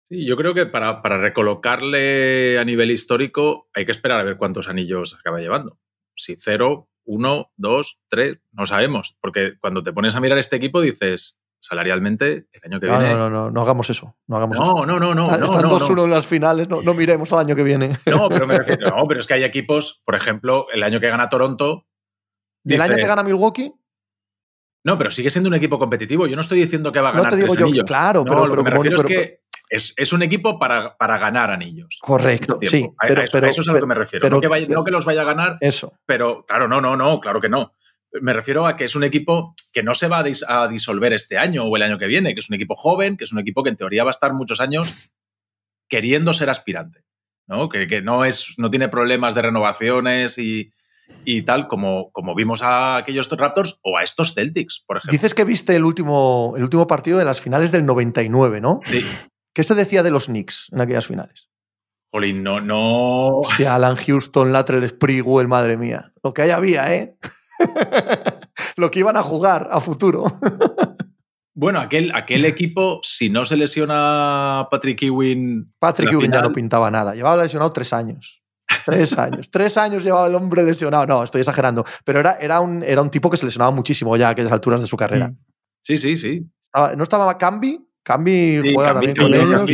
Sí, yo creo que para, para, recolocarle a nivel histórico hay que esperar a ver cuántos anillos acaba llevando. Si cero, uno, dos, tres, no sabemos. Porque cuando te pones a mirar este equipo dices, salarialmente, el año que viene. No, no, no, no hagamos eso. No, hagamos no, no, no, no. Están no, 2-1 en las finales, no, miremos al año que viene. No, pero me refiero, <laughs> no, pero es que hay equipos, por ejemplo, el año que gana Toronto. ¿El año que gana Milwaukee? No, pero sigue siendo un equipo competitivo. Yo no estoy diciendo que va a ganar. No te digo yo, claro, pero, lo que me refiero es que es, un equipo para, para, ganar anillos. Correcto, sí. Pero, eso, es a lo que me refiero. no, que los vaya a ganar, eso. pero claro, no, no, no, claro que no. Me refiero a que es un equipo que no se va a, disolver este año o el año que viene, que es un equipo joven, que es un equipo que en teoría va a estar muchos años queriendo ser aspirante. ¿no? Que, no, es, no tiene problemas de renovaciones y, y tal, como, como vimos a aquellos Raptors o a estos Celtics, por ejemplo. Dices que viste el último, el último partido de las finales del 99, ¿no? Sí. ¿Qué se decía de los Knicks en aquellas finales? Jolín, no, no. Hostia, Alan Houston, Latrell Sprewell, madre mía. Lo que ahí había, ¿eh? <laughs> Lo que iban a jugar a futuro. <laughs> Bueno, aquel, aquel equipo, si no se lesiona Patrick Ewing. Patrick Ewing ya no pintaba nada. Llevaba lesionado tres años. Tres años. Tres años llevaba el hombre lesionado. No, estoy exagerando. Pero era, era, un, era un tipo que se lesionaba muchísimo ya a aquellas alturas de su carrera. Mm. Sí, sí, sí. ¿No estaba Cambi? Cambi juega también con ellos.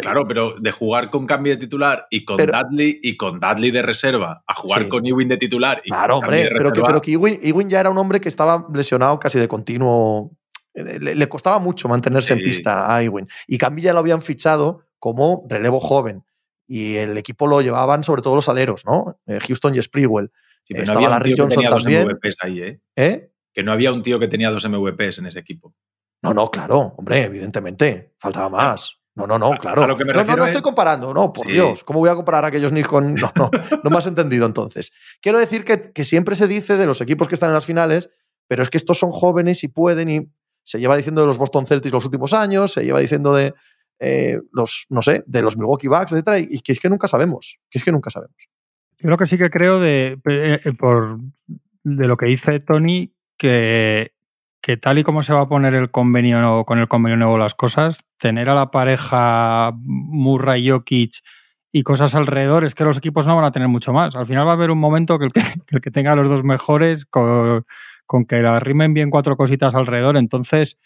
claro, pero de jugar con Cambi de titular y con Dudley y con Dudley de reserva a jugar con Ewing de titular. Y claro, hombre, pero, que, pero que Ewing, ya era un hombre que estaba lesionado casi de continuo. Eh, le, costaba mucho mantenerse en pista a Ewing. Y Cambi ya lo habían fichado como relevo joven. Y el equipo lo llevaban sobre todo los aleros, ¿no? Eh, Houston y Sprewell. Estaba Larry Johnson también. ahí, ¿eh? ¿eh? Que no había un tío que tenía dos MVPs en ese equipo. No, no, claro, hombre, evidentemente. Faltaba más. No, no, no, claro. no, no, no estoy comparando, no, por Dios. ¿Cómo voy a comparar a aquellos Knicks con.? No, no, no me has entendido entonces. Quiero decir que, que, siempre se dice de los equipos que están en las finales, pero es que estos son jóvenes y pueden, y se lleva diciendo de los Boston Celtics los últimos años, se lleva diciendo de eh, los, no sé, de los Milwaukee Bucks, etcétera, y que es que nunca sabemos. Que es que nunca sabemos. Yo lo que sí que creo de, eh, por, de lo que dice Tony, que, que tal y como se va a poner el convenio con el convenio nuevo las cosas, tener a la pareja Murray Jokic y cosas alrededor, es que los equipos no van a tener mucho más. Al final va a haber un momento que el que, el que tenga los dos mejores, con, con que arrimen bien cuatro cositas alrededor, entonces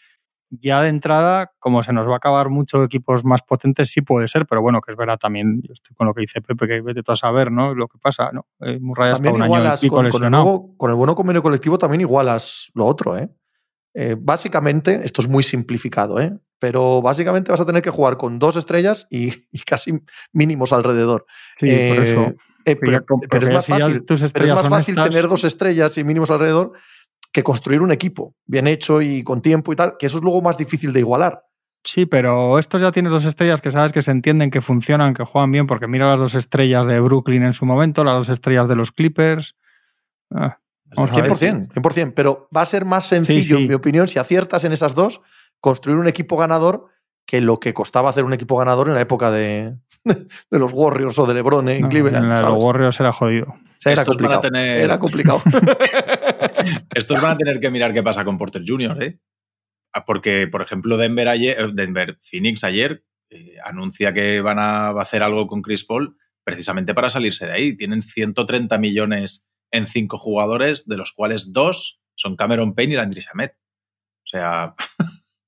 ya de entrada, como se nos va a acabar muchos equipos más potentes, sí puede ser, pero bueno, que es verdad también, yo estoy con lo que dice Pepe, que vete tú a saber, ¿no? Lo que pasa, ¿no? Eh, Murray un año y con, con, el nuevo, con el bueno convenio colectivo también igualas lo otro, ¿eh? ¿Eh? básicamente, esto es muy simplificado, ¿eh? pero básicamente vas a tener que jugar con dos estrellas y, <laughs> casi mínimos alrededor. Sí, por eso. Eh, pero, es más fácil, pero es más fácil tener dos estrellas y mínimos alrededor que construir un equipo bien hecho y con tiempo y tal, que eso es luego más difícil de igualar. Sí, pero estos ya tienes dos estrellas que sabes que se entienden, que funcionan, que juegan bien, porque mira las dos estrellas de Brooklyn en su momento, las dos estrellas de los Clippers. Ah, 100%, 100%, pero va a ser más sencillo, en mi opinión, si aciertas en esas dos, construir un equipo ganador que lo que costaba hacer un equipo ganador en la época de, <laughs> de los Warriors o de LeBron en Cleveland. En los Warriors era jodido. era, complicado. era complicado. <laughs> Estos van a tener que mirar qué pasa con Porter Jr., ¿eh? Ah, porque, por ejemplo, Denver, ayer, eh, Denver Phoenix ayer eh, anuncia que van a hacer algo con Chris Paul precisamente para salirse de ahí. Tienen 130 millones en cinco jugadores, de los cuales dos son Cameron Payne y Landry Shamet. O sea,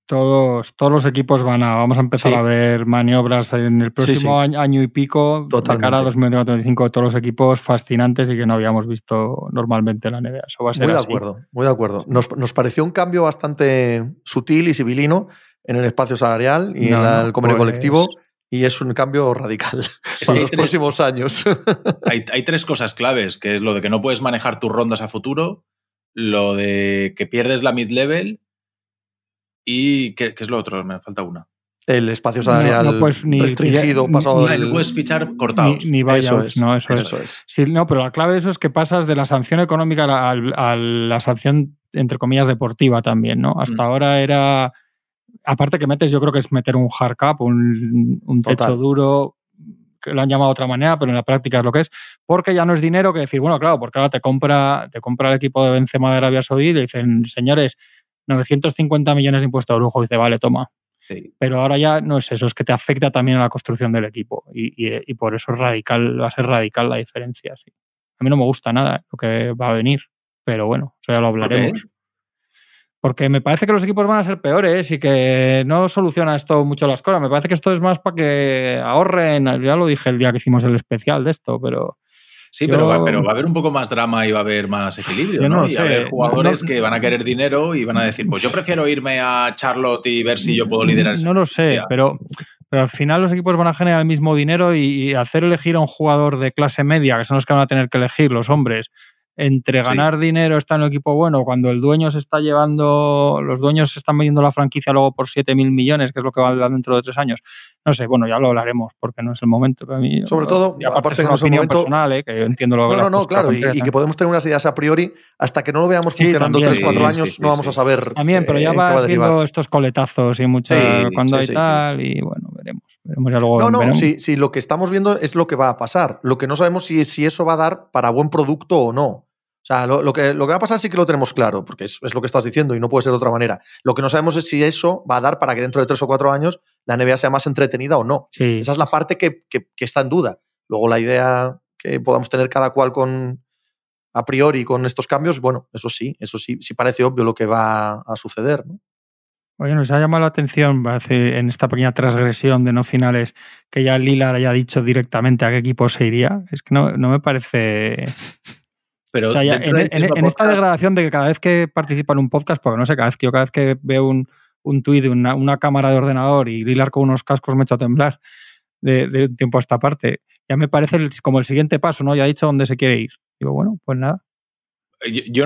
todos, todos los equipos van a, vamos a empezar a ver maniobras en el próximo Año, y pico, de cara a 2025, todos los equipos fascinantes y que no habíamos visto normalmente en la NBA. Eso va a ser muy de acuerdo, muy de acuerdo. Nos, pareció un cambio bastante sutil y civilino en el espacio salarial y en el convenio pues colectivo. Y es un cambio radical <laughs> para los próximos años. <laughs> Hay, hay tres cosas claves, que es lo de que no puedes manejar tus rondas a futuro, lo de que pierdes la mid-level ¿Y qué, es lo otro? Me falta una. El espacio salarial restringido, pasado ni, puedes fichar cortados. Ni, eso es, no, eso, es. Sí, no, pero la clave de eso es que pasas de la sanción económica a, la sanción, entre comillas, deportiva también, ¿no? Hasta mm. ahora era. Aparte que metes, yo creo que es meter un hard cap, un, techo duro, que lo han llamado de otra manera, pero en la práctica es lo que es, porque ya no es dinero que decir, bueno, claro, porque ahora te compra, te compra el equipo de Benzema de Arabia Saudí y le dicen, señores, 950 millones de impuestos de lujo. dice, vale, toma. Pero ahora ya no es eso, es que te afecta también a la construcción del equipo. Y, por eso es radical, va a ser radical la diferencia. A mí no me gusta nada lo que va a venir, pero bueno, eso ya lo hablaremos. Porque me parece que los equipos van a ser peores y que no soluciona esto mucho las cosas. Me parece que esto es más para que ahorren. Ya lo dije el día que hicimos el especial de esto, pero Sí, pero, va, pero va a haber un poco más drama y va a haber más equilibrio, ¿no? y a haber jugadores que van a querer dinero y van a decir, pues yo prefiero irme a Charlotte y ver si yo puedo liderar No lo sé, pero, pero al final los equipos van a generar el mismo dinero y, hacer elegir a un jugador de clase media, que son los que van a tener que elegir los hombres, entre ganar dinero, estar en un equipo bueno, cuando el dueño se está llevando, los dueños se están vendiendo la franquicia luego por 7 mil millones, que es lo que va a dar dentro de tres años. No sé, bueno, ya lo hablaremos porque no es el momento. Para mí, Sobre todo, aparte es una opinión personal, ¿eh? que yo entiendo lo que No, no, no, claro, y, que podemos tener unas ideas a priori, hasta que no lo veamos funcionando 3-4 años, no vamos a saber. También, pero ya eh, vas viendo estos coletazos y mucha cuando hay tal, y bueno, veremos. veremos ya luego, no, no, sí, lo que estamos viendo es lo que va a pasar. Lo que no sabemos si, si eso va a dar para buen producto o no. O sea, lo, que, lo que va a pasar sí que lo tenemos claro, porque es, lo que estás diciendo y no puede ser de otra manera. Lo que no sabemos es si eso va a dar para que dentro de tres o cuatro años la NBA sea más entretenida o no. Esa es la parte que, está en duda. Luego la idea que podamos tener cada cual con a priori con estos cambios, bueno, eso sí, eso sí, sí parece obvio lo que va a suceder. Oye, nos ha llamado la atención en esta pequeña transgresión de no finales que ya Lila haya dicho directamente a qué equipo se iría. Es que no, no me parece <laughs> en, esta degradación de que cada vez que participa en un podcast, porque no sé, cada vez que yo cada vez que veo un, un tuit de una, cámara de ordenador y Lilar con unos cascos me echa a temblar de, un tiempo a esta parte, ya me parece como el siguiente paso, ¿no? Ya ha dicho dónde se quiere ir. Digo, bueno, pues nada. Yo,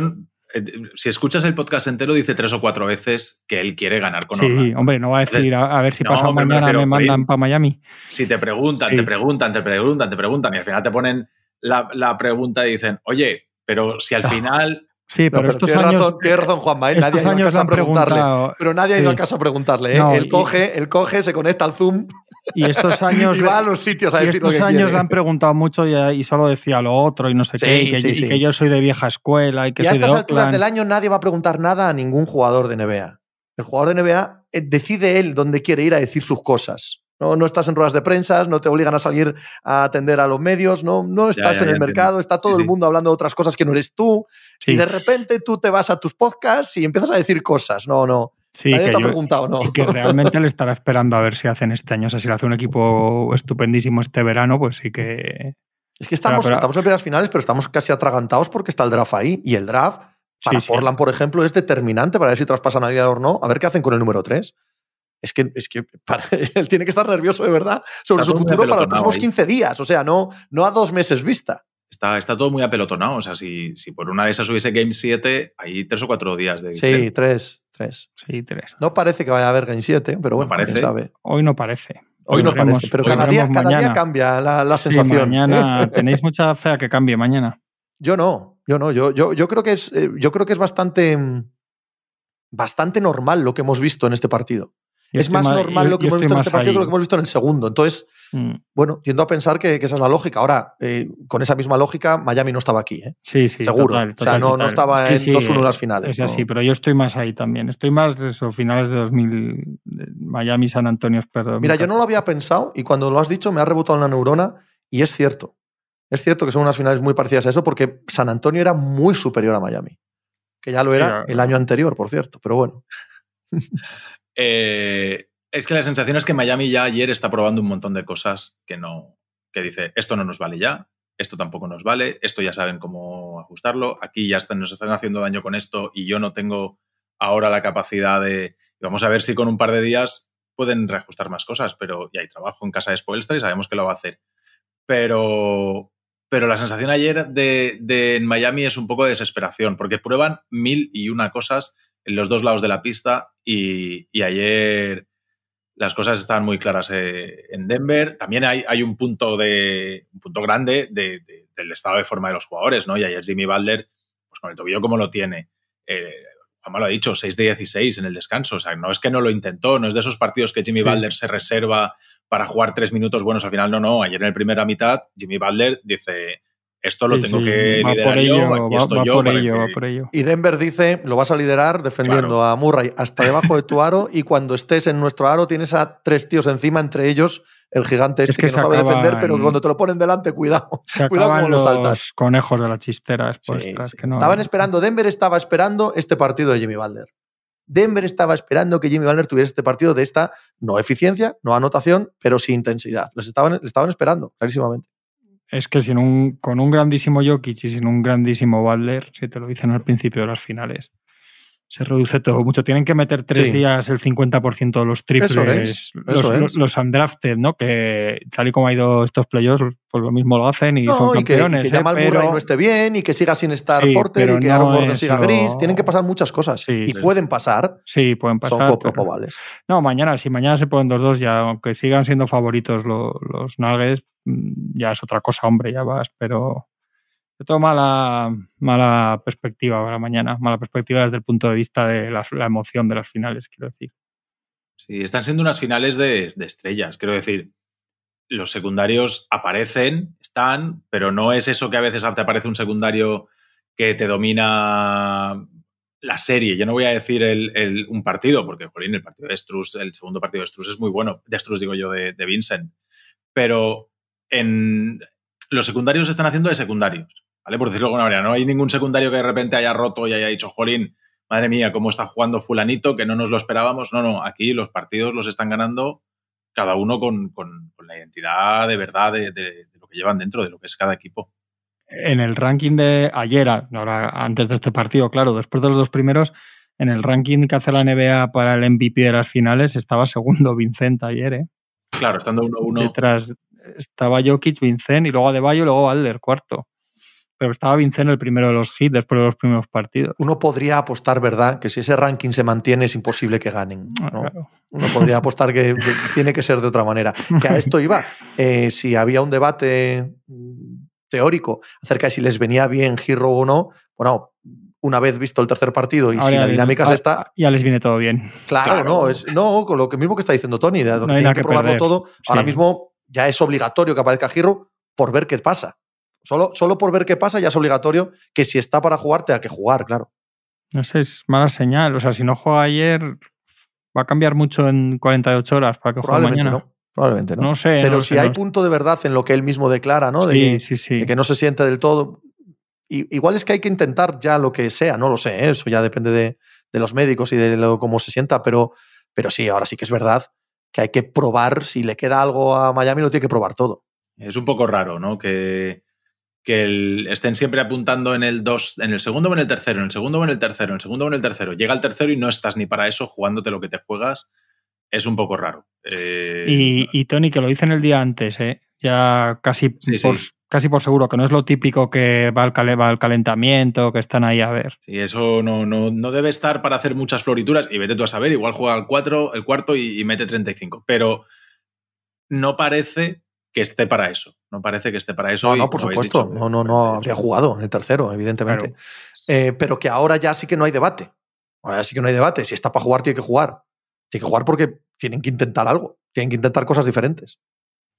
eh, si escuchas el podcast entero, dice tres o cuatro veces que él quiere ganar con Sí, hombre, no va a decir a, ver si pasa mañana me mandan para Miami. Si te preguntan, te preguntan, te preguntan, te preguntan y al final te ponen la, la pregunta y dicen, oye, pero si al ah, final. Sí, pero, estos años. tiene razón, Juanma. ¿eh? Nadie a preguntarle. Pero nadie ha ido a casa a preguntarle. ¿eh? él, coge, él coge, se conecta al Zoom Y estos <laughs> años. y va a los sitios a y decir lo estos que años quiere. le han preguntado mucho y, y solo decía lo otro y no sé Sí, qué. Y que, sí, y sí. que yo soy de vieja escuela y que y a de estas alturas Oakland. del año nadie va a preguntar nada a ningún jugador de NBA. El jugador de NBA eh, decide él dónde quiere ir a decir sus cosas. No, no estás en ruedas de prensa, no te obligan a salir a atender a los medios, no, no estás ya, en ya el entiendo. mercado, está todo Sí, el mundo hablando de otras cosas que no eres tú. Sí, Y de repente tú te vas a tus podcasts y empiezas a decir cosas. No, no. sí, nadie que te ha yo- preguntado, no. y que realmente le estará esperando a ver si hacen este año. O sea, si le hace un equipo estupendísimo este verano, pues sí que. Es que estamos, pero- estamos en primeras finales, pero estamos casi atragantados porque está el draft ahí. Y el draft, para Sí, sí. Portland, por ejemplo, es determinante para ver si traspasan a Lillard o no. A ver qué hacen con el número 3. Es que, es que para- <laughs> él tiene que estar nervioso de verdad sobre Está su futuro para los próximos ahí. 15 días. O sea, no, no a dos meses vista. Está, está todo muy apelotonado. O sea, si, si por una de esas hubiese Game 7, hay tres o cuatro días de. Sí, tres, tres. Sí, tres. No parece que vaya a haber Game 7, pero bueno, parece. quién sabe. Hoy no parece. Hoy no veremos- parece, pero cada día, cada cambia la, la Sí, sensación. mañana <laughs> tenéis mucha fe a que cambie mañana. Yo no, yo no. Yo, yo, yo creo que es, eh, yo creo que es bastante, bastante normal lo que hemos visto en este partido. Es estoy más ma- normal lo que hemos estoy visto en este partido que lo que hemos visto en el segundo. Entonces, Mm, bueno, tiendo a pensar que, que esa es la lógica. Ahora, eh, con esa misma lógica, Miami no estaba aquí, ¿eh? Sí, sí, seguro. total, o sea, no, no estaba en sí, 2-1 en eh, las finales. Es ¿no? así, pero yo estoy más ahí también. Estoy más de eso, finales de 2000, de Miami, San Antonio, perdón. Mira, yo no lo había pensado y cuando lo has dicho me ha rebotado en la neurona y es cierto. Es cierto que son unas finales muy parecidas a eso porque San Antonio era muy superior a Miami. Que ya lo era el año anterior, por cierto. Pero bueno. Eh, es que la sensación es que Miami ya ayer está probando un montón de cosas que no. que dice, esto no nos vale ya, esto tampoco nos vale, esto ya saben cómo ajustarlo, aquí ya nos están haciendo daño con esto y yo no tengo ahora la capacidad de. Vamos a ver si con un par de días pueden reajustar más cosas, pero y hay trabajo en casa de Spoelstra y sabemos que lo va a hacer. Pero, pero la sensación ayer de, de en Miami es un poco de desesperación, porque prueban mil y una cosas en los dos lados de la pista y, y ayer las cosas estaban muy claras eh, en Denver. También hay, hay, un punto de un punto grande de, de, del estado de forma de los jugadores, ¿no? Y ayer Jimmy Butler, pues con el tobillo como lo tiene. Eh, Juanma lo ha dicho, 6 de 16 en el descanso. O sea, no es que no lo intentó, no es de esos partidos que Jimmy sí, Butler sí. se reserva para jugar tres minutos buenos al final. No, no. Ayer en la primera mitad, Jimmy Butler dice: Esto lo sí, tengo sí, que va liderar por yo, aquí va, estoy va yo. por para ello, que- va por ello. Y Denver dice, lo vas a liderar defendiendo Claro. a Murray hasta debajo de tu aro y cuando estés en nuestro aro tienes a tres tíos encima, entre ellos el gigante este Es que que, no sabe acaban- defender, pero cuando te lo ponen delante, cuidado. <laughs> Se Cuidado acaban cómo lo los saltas. conejos de la chistera Sí, expuestas. sí. que no- Estaban esperando, Denver estaba esperando este partido de Jimmy Butler. Denver estaba esperando que Jimmy Butler tuviera este partido de esta no eficiencia, no anotación, pero sí intensidad. Les estaban, le estaban esperando, clarísimamente. Es que sin un, con un grandísimo Jokic y sin un grandísimo Butler, si te lo dicen al principio de las finales, se reduce todo mucho. Tienen que meter tres Sí. días el 50% de los triples, Eso es, los, eso los- los undrafted, ¿no? Que tal y como ha ido estos playoffs, pues lo mismo lo hacen y No, son y que, y campeones. que ¿eh? Pero- Murray no esté bien y que siga sin estar Sí, Porter y que no Aaron Gordon siga lo- gris. Tienen que pasar muchas cosas. Sí, y es- pueden pasar. Sí, pueden pasar. son como pero- probables. No, mañana, si mañana se ponen 2-2, ya, aunque sigan siendo favoritos lo- los Nuggets, mm, ya es otra cosa, hombre, ya vas, pero de todo mala, mala perspectiva para mañana, mala perspectiva desde el punto de vista de la, la emoción de las finales, quiero decir. Sí, están siendo unas finales de, de estrellas. Quiero decir, los secundarios aparecen, están, pero no es eso que a veces te aparece un secundario que te domina la serie. Yo no voy a decir el, el- un partido, porque, jolín, el partido de Struz, el segundo partido de Struz es muy bueno. De Struz, digo yo, de, de Vincent. Pero en los secundarios están haciendo de secundarios, ¿vale? Por decirlo de alguna manera. No hay ningún secundario que de repente haya roto y haya dicho, jolín, madre mía, cómo está jugando fulanito, que no nos lo esperábamos. No, no, aquí los partidos los están ganando cada uno con, con- la identidad de verdad de, de- de lo que llevan dentro, de lo que es cada equipo. En el ranking de ayer, ahora antes de este partido, claro, después de los dos primeros, en el ranking que hace la NBA para el MVP de las finales estaba <laughs> segundo Vincent ayer, ¿eh? Claro, estando 1-1, Detrás estaba Jokic, Vincent y luego Adebayo y luego Balder, cuarto. Pero estaba Vincent el primero de los hits después de los primeros partidos. Uno podría apostar, ¿verdad? Que si ese ranking se mantiene es imposible que ganen. Ah, ¿no? claro. Uno podría apostar que, que tiene que ser de otra manera. Que a esto iba. Eh, si había un debate mm, teórico acerca de si les venía bien Hero o no, bueno, una vez visto el tercer partido y Ahora si la dinámica es esta, Ya les viene todo bien. claro, Claro. no, es, no, con lo que mismo que está diciendo Tony, de hay nada que que probarlo perder. todo, ahora mismo ya es obligatorio que aparezca Giro por ver qué pasa. Solo, solo por ver qué pasa ya es obligatorio que si está para jugar, tenga que jugar, claro. No sé, es mala señal. O sea, si no juega ayer, va a cambiar mucho en 48 horas para que juegue Probablemente mañana. no. Probablemente no. No sé. Pero no si sé, hay no- punto de verdad en lo que él mismo declara, ¿no? De, Sí, sí, sí. de que no se siente del todo. Igual es que hay que intentar ya lo que sea, no lo sé, ¿eh? eso ya depende de, de los médicos y de lo, cómo se sienta, pero, pero sí, ahora sí que es verdad que hay que probar, si le queda algo a Miami, lo tiene que probar todo. Es un poco raro, ¿no? Que, que el- estén siempre apuntando en el 2, en el segundo o en el tercero, en el segundo o en el tercero, en el segundo o en el tercero. Llega el tercero y no estás ni para eso jugándote lo que te juegas. Es un poco raro. Eh, Y, y Tony, que lo dicen el día antes, ¿eh? ya casi, Sí, por, sí. Casi por seguro, que no es lo típico que va al, va al calentamiento, que están ahí a ver. Sí, eso no, no, no debe estar para hacer muchas florituras. Y vete tú a saber, igual juega el 4, el cuarto y, y mete 35. Pero no parece que esté para eso. No parece que esté para eso. No, y no, por supuesto, dicho, no, no, no habría jugado en el tercero, evidentemente. Claro. Eh, pero que ahora ya sí que no hay debate. Ahora sí que no hay debate. Si está para jugar, tiene que jugar. Tiene que jugar porque tienen que intentar algo. Tienen que intentar cosas diferentes.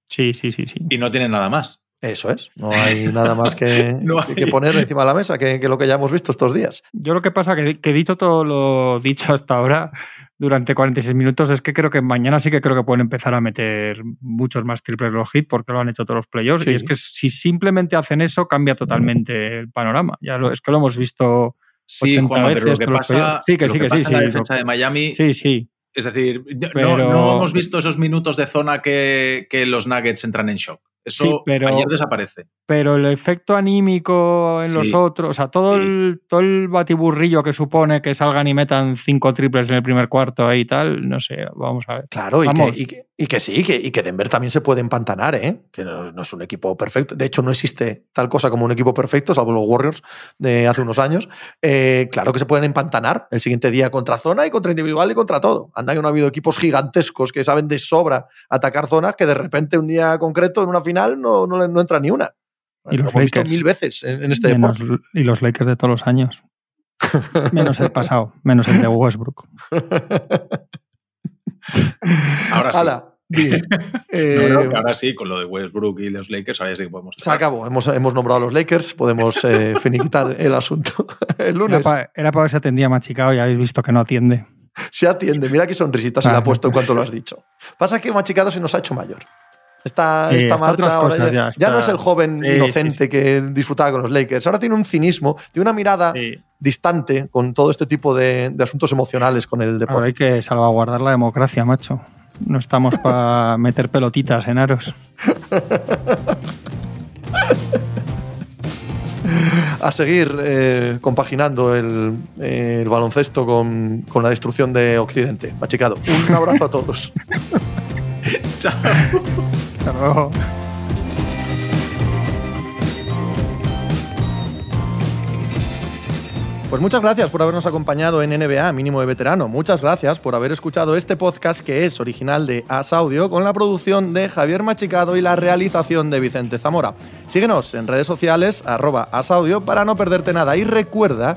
Sí, sí, sí, sí. Y no tienen nada más. Eso es. No hay nada más que, <laughs> No que- poner encima de la mesa que, que lo que ya hemos visto estos días. Yo lo que pasa que, que he dicho todo lo dicho hasta ahora durante 46 minutos es que creo que mañana sí que creo que pueden empezar a meter muchos más triples los hit porque lo han hecho todos los playoffs. Sí. Y es que si simplemente hacen eso cambia totalmente el panorama. Ya lo, es que lo hemos visto. Sí, 80 Juanma, pero lo veces que pasa. Sí, que lo sí, que sí, pasa en la sí, defensa lo- de Miami Sí, sí. Es decir, Pero- no, no hemos visto esos minutos de zona que, que los Nuggets entran en shock. Eso Sí, pero- ayer desaparece. Pero el efecto anímico en los Sí. otros, o sea, todo, Sí. el, todo el batiburrillo que supone que salgan y metan cinco triples en el primer cuarto ahí y tal, no sé, vamos a ver. Claro, y que, y, que, y que sí, que, y que Denver también se puede empantanar, ¿eh? que no, no es un equipo perfecto. De hecho, no existe tal cosa como un equipo perfecto, salvo los Warriors de hace unos años. Eh, claro que se pueden empantanar el siguiente día contra zona y contra individual y contra todo. Anda que no ha habido equipos gigantescos que saben de sobra atacar zonas que de repente un día concreto en una final no, no, entra ni una. Y Lo los hemos visto Lakers. mil veces en, en este Menos- deporte. y los Lakers de todos los años. <laughs> Menos el pasado, menos el de Westbrook. <laughs> Ahora sí. Bien. <laughs> Eh, no, ahora sí, con lo de Westbrook y los Lakers, ahora ya sí que podemos. Se acabó. Hemos, hemos nombrado a los Lakers. Podemos eh, finiquitar el asunto. El Era lunes para ver si atendía Machicado y habéis visto que no atiende. se atiende. Mira qué sonrisita se le ha puesto en cuanto lo has dicho. Pasa que Machicado se nos ha hecho mayor. Esta, Sí, esta está marcha otras ahora ya, no es el joven Sí, inocente sí, que disfrutaba con los Lakers. Ahora tiene un cinismo de una mirada distante con todo este tipo de, de asuntos emocionales con el Ahora deporte. hay que salvaguardar la democracia, macho. No estamos para <laughs> meter pelotitas en aros. A seguir eh, compaginando el, el baloncesto con, con la destrucción de Occidente. Machicado. Un abrazo a todos. <laughs> <laughs> Chao. Hasta luego. Pues muchas gracias por habernos acompañado en NBA Mínimo de Veterano. Muchas gracias por haber escuchado este podcast que es original de As Audio con la producción de Javier Machicado y la realización de Vicente Zamora. Síguenos en redes sociales arroba As Audio para no perderte nada y recuerda